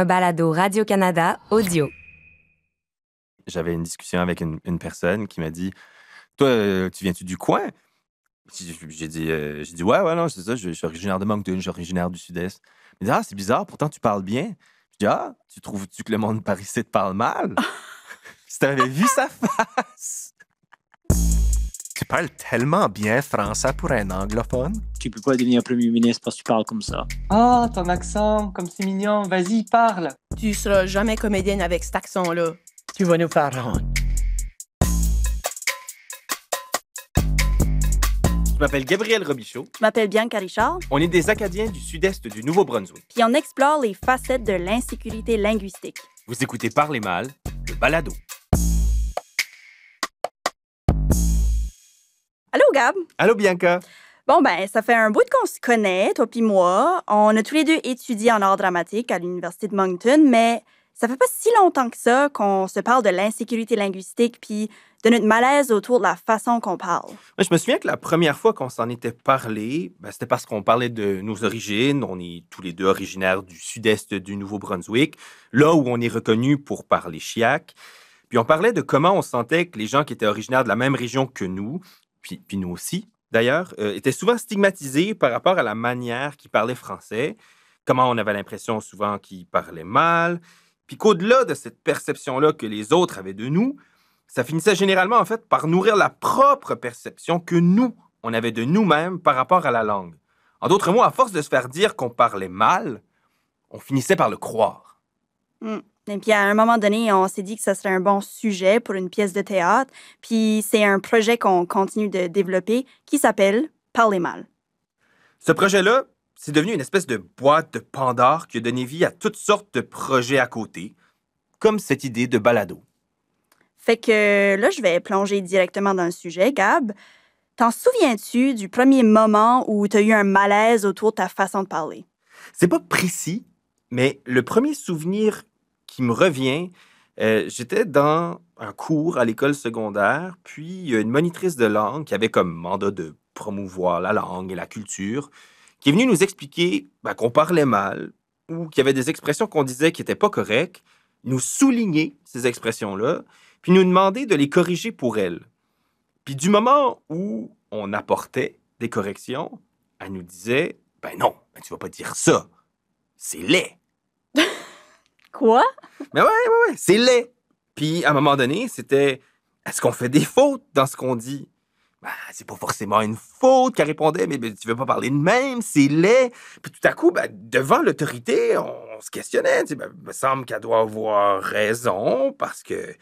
un balado Radio-Canada audio. J'avais une discussion avec une, une personne qui m'a dit Toi, euh, tu viens-tu du coin? J'ai dit, euh, j'ai dit Ouais, ouais, non, c'est ça, je, je suis originaire de Moncton, je suis originaire du Sud-Est. Il me dit Ah, c'est bizarre, pourtant tu parles bien. Je dis Ah, tu trouves-tu que le monde par ici te parle mal? Si t'avais vu sa face Tu parles tellement bien français pour un anglophone. Tu peux pas devenir premier ministre parce que tu parles comme ça. Ah, ton accent, comme c'est mignon. Vas-y, parle. Tu seras jamais comédienne avec cet accent-là. Tu vas nous faire honte. Je m'appelle Gabriel Robichaud. Je m'appelle Bianca Richard, On est des Acadiens du Sud-Est du Nouveau-Brunswick. puis on explore les facettes de l'insécurité linguistique. Vous écoutez Parler mal, le balado. Allô, Gab? Allô, Bianca? Bon, ben, ça fait un bout qu'on se connaît, toi puis moi. On a tous les deux étudié en art dramatique à l'Université de Moncton, mais ça fait pas si longtemps que ça qu'on se parle de l'insécurité linguistique puis de notre malaise autour de la façon qu'on parle. Moi, je me souviens que la première fois qu'on s'en était parlé, ben, c'était parce qu'on parlait de nos origines. On est tous les deux originaires du sud-est du Nouveau-Brunswick, là où on est reconnu pour parler chiac. Puis on parlait de comment on sentait que les gens qui étaient originaires de la même région que nous, puis, nous aussi d'ailleurs, euh, étaient souvent stigmatisés par rapport à la manière qu'ils parlaient français, comment on avait l'impression souvent qu'ils parlaient mal, puis qu'au-delà de cette perception-là que les autres avaient de nous, ça finissait généralement en fait par nourrir la propre perception que nous, on avait de nous-mêmes par rapport à la langue. En d'autres mots, à force de se faire dire qu'on parlait mal, on finissait par le croire. Et puis, à un moment donné, on s'est dit que ça serait un bon sujet pour une pièce de théâtre. Puis, c'est un projet qu'on continue de développer qui s'appelle Parler mal. Ce projet-là, c'est devenu une espèce de boîte de Pandore qui a donné vie à toutes sortes de projets à côté, comme cette idée de balado. Fait que là, je vais plonger directement dans le sujet. Gab, t'en souviens-tu du premier moment où tu as eu un malaise autour de ta façon de parler? C'est pas précis, mais le premier souvenir qui me revient, euh, j'étais dans un cours à l'école secondaire, puis une monitrice de langue qui avait comme mandat de promouvoir la langue et la culture, qui est venue nous expliquer ben, qu'on parlait mal ou qu'il y avait des expressions qu'on disait qui n'étaient pas correctes, nous souligner ces expressions-là, puis nous demander de les corriger pour elle. Puis du moment où on apportait des corrections, elle nous disait Ben non, ben tu vas pas dire ça. C'est laid. Quoi? Mais ouais, ouais, c'est laid. Puis à un moment donné, c'était Est-ce qu'on fait des fautes dans ce qu'on dit? Ben, c'est pas forcément une faute qu'elle répondait, mais ben, tu veux pas parler de même, c'est laid. Puis tout à coup, ben, devant l'autorité, on, se questionnait. Ben, il me semble qu'elle doit avoir raison parce que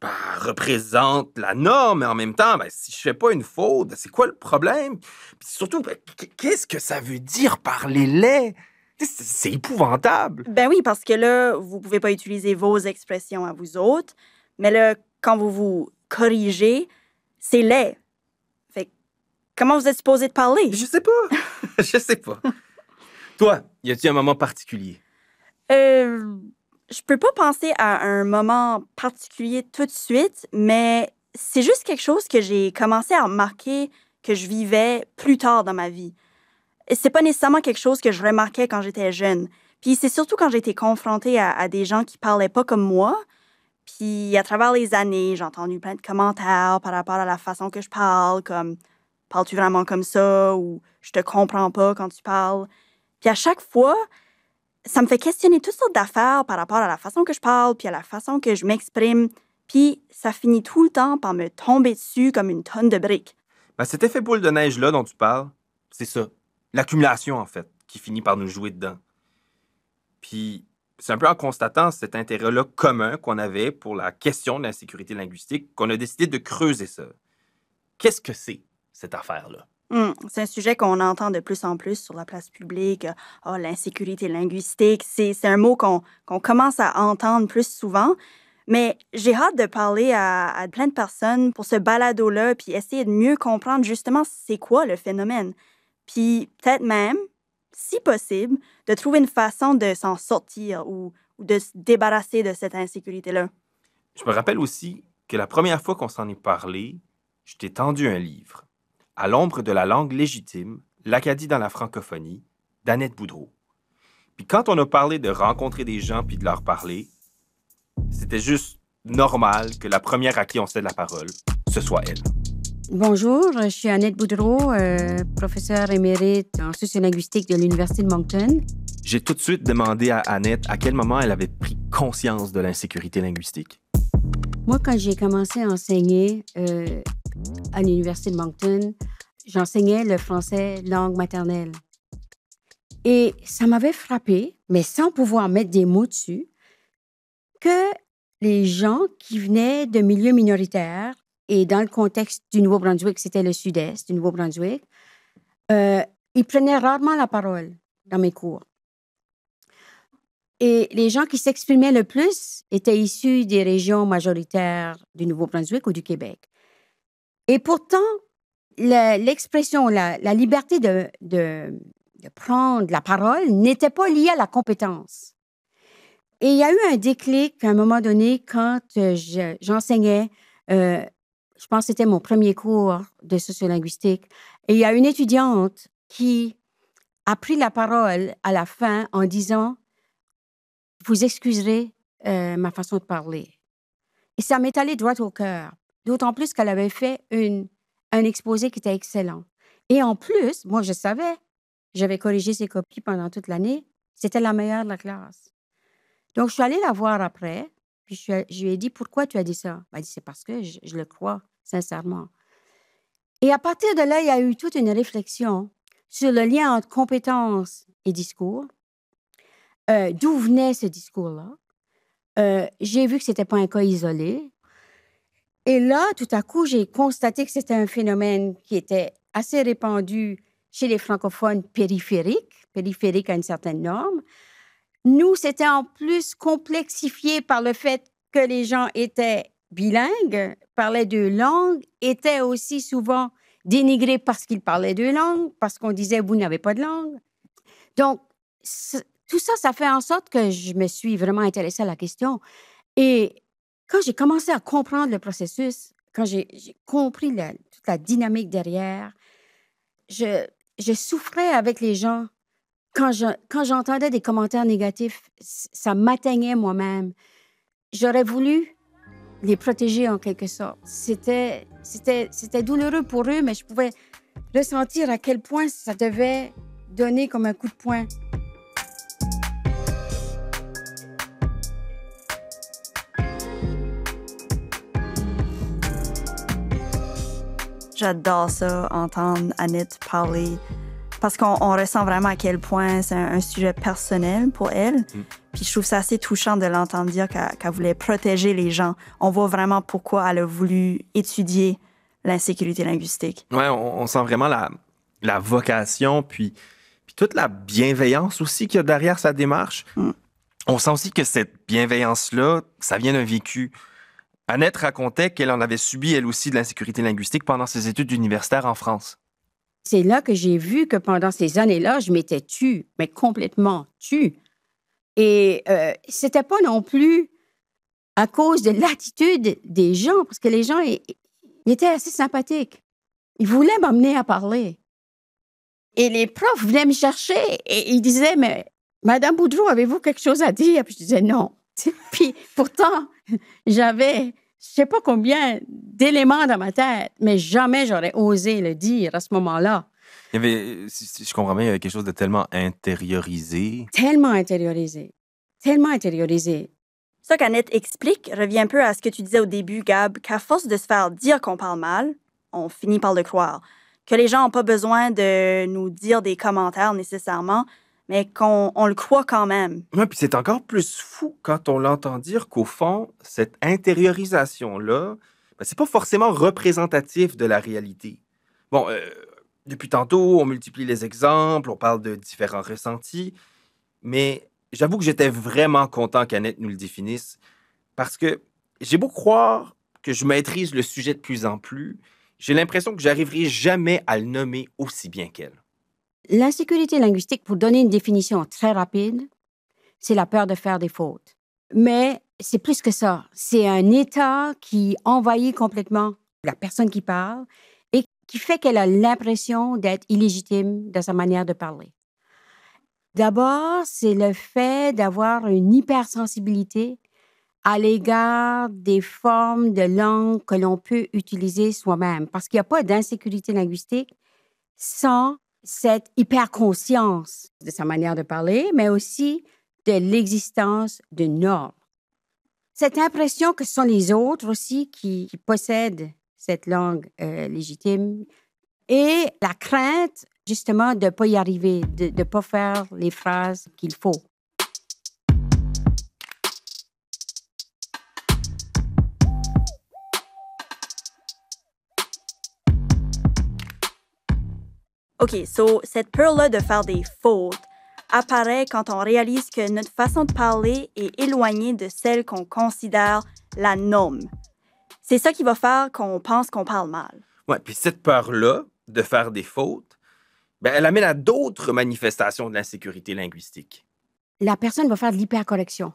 ben, elle représente la norme, mais en même temps, ben, si je fais pas une faute, ben, c'est quoi le problème? Puis surtout, ben, qu- qu'est-ce que ça veut dire parler laid? C'est épouvantable. Ben oui, parce que là, vous pouvez pas utiliser vos expressions à vous autres, mais là, quand vous vous corrigez, c'est laid. Fait comment vous êtes supposé de parler? Je sais pas. je sais pas. Toi, y a-t-il un moment particulier? Euh, je peux pas penser à un moment particulier tout de suite, mais c'est juste quelque chose que j'ai commencé à remarquer que je vivais plus tard dans ma vie. C'est pas nécessairement quelque chose que je remarquais quand j'étais jeune. Puis c'est surtout quand j'ai été confrontée à, à des gens qui parlaient pas comme moi. Puis à travers les années, j'ai entendu plein de commentaires par rapport à la façon que je parle, comme parles-tu vraiment comme ça ou je te comprends pas quand tu parles. Puis à chaque fois, ça me fait questionner toutes sortes d'affaires par rapport à la façon que je parle, puis à la façon que je m'exprime. Puis ça finit tout le temps par me tomber dessus comme une tonne de briques. Ben, cet effet boule de neige-là dont tu parles, c'est ça. L'accumulation, en fait, qui finit par nous jouer dedans. Puis, c'est un peu en constatant cet intérêt-là commun qu'on avait pour la question de l'insécurité linguistique qu'on a décidé de creuser ça. Qu'est-ce que c'est, cette affaire-là? Hum, c'est un sujet qu'on entend de plus en plus sur la place publique. Oh, l'insécurité linguistique, c'est un mot qu'on qu'on commence à entendre plus souvent. Mais j'ai hâte de parler à, à plein de personnes pour ce balado-là, puis essayer de mieux comprendre justement c'est quoi le phénomène. Puis peut-être même, si possible, de trouver une façon de s'en sortir ou, de se débarrasser de cette insécurité-là. Je me rappelle aussi que la première fois qu'on s'en est parlé, je t'ai tendu un livre, À l'ombre de la langue légitime, l'Acadie dans la francophonie, d'Annette Boudreau. Puis quand on a parlé de rencontrer des gens puis de leur parler, c'était juste normal que la première à qui on cède la parole, ce soit elle. Bonjour, je suis Annette Boudreau, euh, professeure émérite en sociolinguistique de l'Université de Moncton. J'ai tout de suite demandé à Annette à quel moment elle avait pris conscience de l'insécurité linguistique. Moi, quand j'ai commencé à enseigner euh, à l'Université de Moncton, j'enseignais le français langue maternelle. Et ça m'avait frappé, mais sans pouvoir mettre des mots dessus, que les gens qui venaient de milieux minoritaires, et dans le contexte du Nouveau-Brunswick, c'était le sud-est du Nouveau-Brunswick, euh, ils prenaient rarement la parole dans mes cours. Et les gens qui s'exprimaient le plus étaient issus des régions majoritaires du Nouveau-Brunswick ou du Québec. Et pourtant, l'expression, la, liberté de, prendre la parole n'était pas liée à la compétence. Et il y a eu un déclic à un moment donné quand euh, je- j'enseignais, euh, je pense que c'était mon premier cours de sociolinguistique, et il y a une étudiante qui a pris la parole à la fin en disant Vous excuserez euh, ma façon de parler. Et ça m'est allé droit au cœur, d'autant plus qu'elle avait fait un exposé qui était excellent. Et en plus, moi, je savais, j'avais corrigé ses copies pendant toute l'année, c'était la meilleure de la classe. Donc, je suis allée la voir après, puis je, lui ai dit Pourquoi tu as dit ça Elle a dit C'est parce que je le crois, sincèrement. Et à partir de là, il y a eu toute une réflexion sur le lien entre compétences et discours. Euh, D'où venait ce discours-là? Euh, j'ai vu que c'était pas un cas isolé. Et là, tout à coup, j'ai constaté que c'était un phénomène qui était assez répandu chez les francophones périphériques, périphériques à une certaine norme. Nous, c'était en plus complexifié par le fait que les gens étaient bilingues, parlaient deux langues, étaient aussi souvent dénigrés parce qu'ils parlaient deux langues, parce qu'on disait vous n'avez pas de langue. Donc, tout ça, ça fait en sorte que je me suis vraiment intéressée à la question. Et quand j'ai commencé à comprendre le processus, quand j'ai compris la- toute la dynamique derrière, je, souffrais avec les gens. Quand je- quand j'entendais des commentaires négatifs, ça m'atteignait moi-même. J'aurais voulu les protéger en quelque sorte. C'était, c'était, c'était douloureux pour eux, mais je pouvais ressentir à quel point ça devait donner comme un coup de poing. J'adore ça, entendre Annette parler, parce qu'on on ressent vraiment à quel point c'est un, un sujet personnel pour elle. Puis je trouve ça assez touchant de l'entendre dire qu'elle voulait protéger les gens. On voit vraiment pourquoi elle a voulu étudier l'insécurité linguistique. Ouais, on, on sent vraiment la, la vocation, puis, puis toute la bienveillance aussi qu'il y a derrière sa démarche. Mm. On sent aussi que cette bienveillance-là, ça vient d'un vécu. Annette racontait qu'elle en avait subi elle aussi de l'insécurité linguistique pendant ses études universitaires en France. C'est là que j'ai vu que pendant ces années-là, je m'étais tue, mais complètement tue. Et euh, c'était pas non plus à cause de l'attitude des gens, parce que les gens étaient assez sympathiques. Ils voulaient m'emmener à parler. Et les profs venaient me chercher et ils disaient, mais Madame Boudreau, avez-vous quelque chose à dire? Puis je disais non. Puis pourtant, j'avais je sais pas combien d'éléments dans ma tête, mais jamais j'aurais osé le dire à ce moment-là. Il y avait, si, si je comprends bien, il y avait quelque chose de tellement intériorisé. Tellement intériorisé. Tellement intériorisé. Ça qu'Annette explique revient un peu à ce que tu disais au début, Gab, qu'à force de se faire dire qu'on parle mal, on finit par le croire. Que les gens n'ont pas besoin de nous dire des commentaires nécessairement, mais qu'on on le croit quand même. Ouais, puis c'est encore plus fou quand on l'entend dire qu'au fond, cette intériorisation-là, ben, c'est pas forcément représentatif de la réalité. Bon, euh, depuis tantôt, on multiplie les exemples, on parle de différents ressentis, mais j'avoue que j'étais vraiment content qu'Annette nous le définisse parce que j'ai beau croire que je maîtrise le sujet de plus en plus, j'ai l'impression que j'arriverai jamais à le nommer aussi bien qu'elle. L'insécurité linguistique, pour donner une définition très rapide, c'est la peur de faire des fautes. Mais c'est plus que ça. C'est un état qui envahit complètement la personne qui parle et qui fait qu'elle a l'impression d'être illégitime dans sa manière de parler. D'abord, c'est le fait d'avoir une hypersensibilité à l'égard des formes de langue que l'on peut utiliser soi-même, parce qu'il n'y a pas d'insécurité linguistique sans cette hyperconscience de sa manière de parler, mais aussi de l'existence de normes. Cette impression que ce sont les autres aussi qui, possèdent cette langue euh, légitime et la crainte justement de ne pas y arriver, de ne pas faire les phrases qu'il faut. OK, so cette peur-là de faire des fautes apparaît quand on réalise que notre façon de parler est éloignée de celle qu'on considère la norme. C'est ça qui va faire qu'on pense qu'on parle mal. Ouais, puis cette peur-là de faire des fautes, ben, elle amène à d'autres manifestations de l'insécurité linguistique. La personne va faire de l'hypercorrection.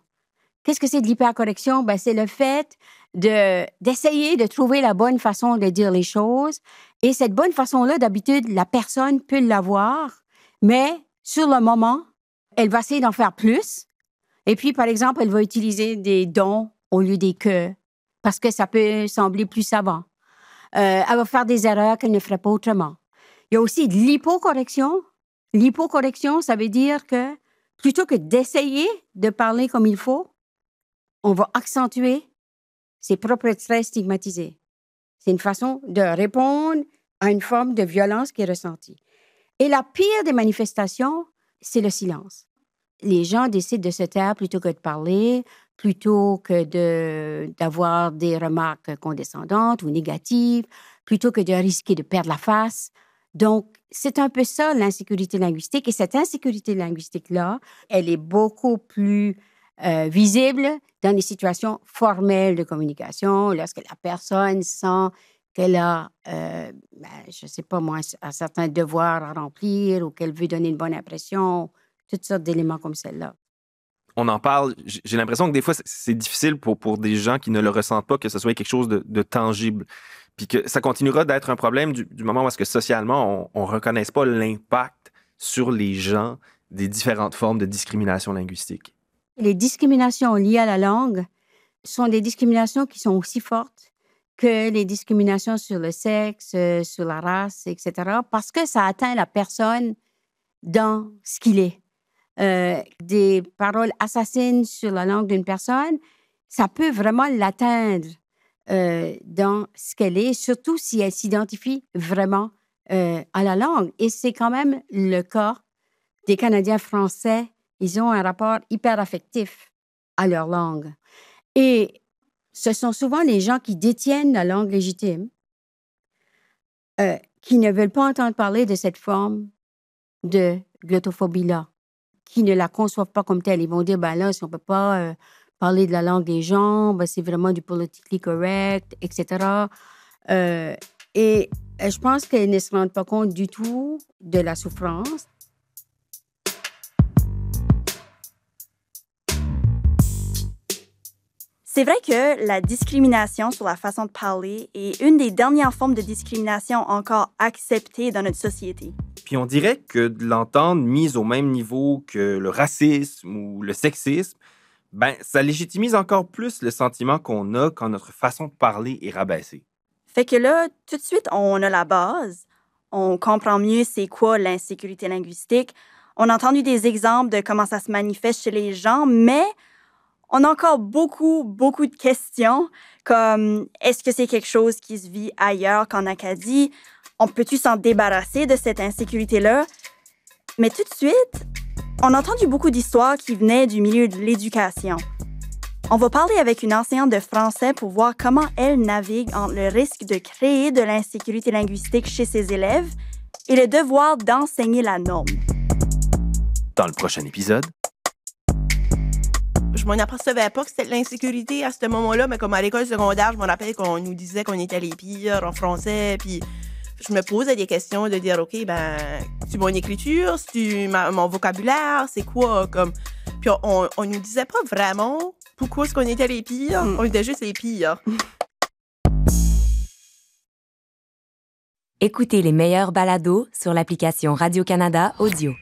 Qu'est-ce que c'est de l'hypercorrection? Ben, c'est le fait de, d'essayer de trouver la bonne façon de dire les choses. Et cette bonne façon-là, d'habitude, la personne peut l'avoir, mais sur le moment, elle va essayer d'en faire plus. Et puis, par exemple, elle va utiliser des dons au lieu des que, parce que ça peut sembler plus savant. Euh, elle va faire des erreurs qu'elle ne ferait pas autrement. Il y a aussi de l'hypocorrection. L'hypocorrection, ça veut dire que plutôt que d'essayer de parler comme il faut, on va accentuer ses propres traits stigmatisés. C'est une façon de répondre à une forme de violence qui est ressentie. Et la pire des manifestations, c'est le silence. Les gens décident de se taire plutôt que de parler, plutôt que d'avoir des remarques condescendantes ou négatives, plutôt que de risquer de perdre la face. Donc, c'est un peu ça l'insécurité linguistique. Et cette insécurité linguistique-là, elle est beaucoup plus euh, visible dans les situations formelles de communication, lorsque la personne sent qu'elle a, euh, ben, je ne sais pas moi, un certain devoir à remplir ou qu'elle veut donner une bonne impression, toutes sortes d'éléments comme celle-là. On en parle, j'ai l'impression que des fois, c'est difficile pour, pour des gens qui ne le ressentent pas que ce soit quelque chose de, tangible. Puis que ça continuera d'être un problème du, moment où est-ce que socialement, on ne reconnaisse pas l'impact sur les gens des différentes formes de discrimination linguistique. Les discriminations liées à la langue sont des discriminations qui sont aussi fortes que les discriminations sur le sexe, euh, sur la race, etc., parce que ça atteint la personne dans ce qu'il est. Euh, des paroles assassines sur la langue d'une personne, ça peut vraiment l'atteindre euh, dans ce qu'elle est, surtout si elle s'identifie vraiment à la langue. Et c'est quand même le cas des Canadiens français. Ils ont un rapport hyper affectif à leur langue. Et ce sont souvent les gens qui détiennent la langue légitime euh, qui ne veulent pas entendre parler de cette forme de glottophobie-là, qui ne la conçoivent pas comme telle. Ils vont dire, ben là, si on ne peut pas euh, parler de la langue des gens, ben c'est vraiment du politically correct, etc. Euh, et je pense qu'ils ne se rendent pas compte du tout de la souffrance. C'est vrai que la discrimination sur la façon de parler est une des dernières formes de discrimination encore acceptées dans notre société. Puis on dirait que de l'entendre mise au même niveau que le racisme ou le sexisme, ben ça légitimise encore plus le sentiment qu'on a quand notre façon de parler est rabaissée. Fait que là, tout de suite, on a la base. On comprend mieux c'est quoi l'insécurité linguistique. On a entendu des exemples de comment ça se manifeste chez les gens, mais on a encore beaucoup, beaucoup de questions comme est-ce que c'est quelque chose qui se vit ailleurs qu'en Acadie? On peut-tu s'en débarrasser de cette insécurité-là? Mais tout de suite, on a entendu beaucoup d'histoires qui venaient du milieu de l'éducation. On va parler avec une enseignante de français pour voir comment elle navigue entre le risque de créer de l'insécurité linguistique chez ses élèves et le devoir d'enseigner la norme. Dans le prochain épisode, m'en apercevais pas que c'était de l'insécurité à ce moment-là, mais comme à l'école secondaire, je me rappelle qu'on nous disait qu'on était les pires en français, puis je me posais des questions de dire, OK, ben, c'est mon écriture, c'est mon vocabulaire, c'est quoi, comme... Puis on, on nous disait pas vraiment pourquoi est-ce qu'on était les pires, Mm. on était juste les pires. Écoutez les meilleurs balados sur l'application Radio-Canada Audio.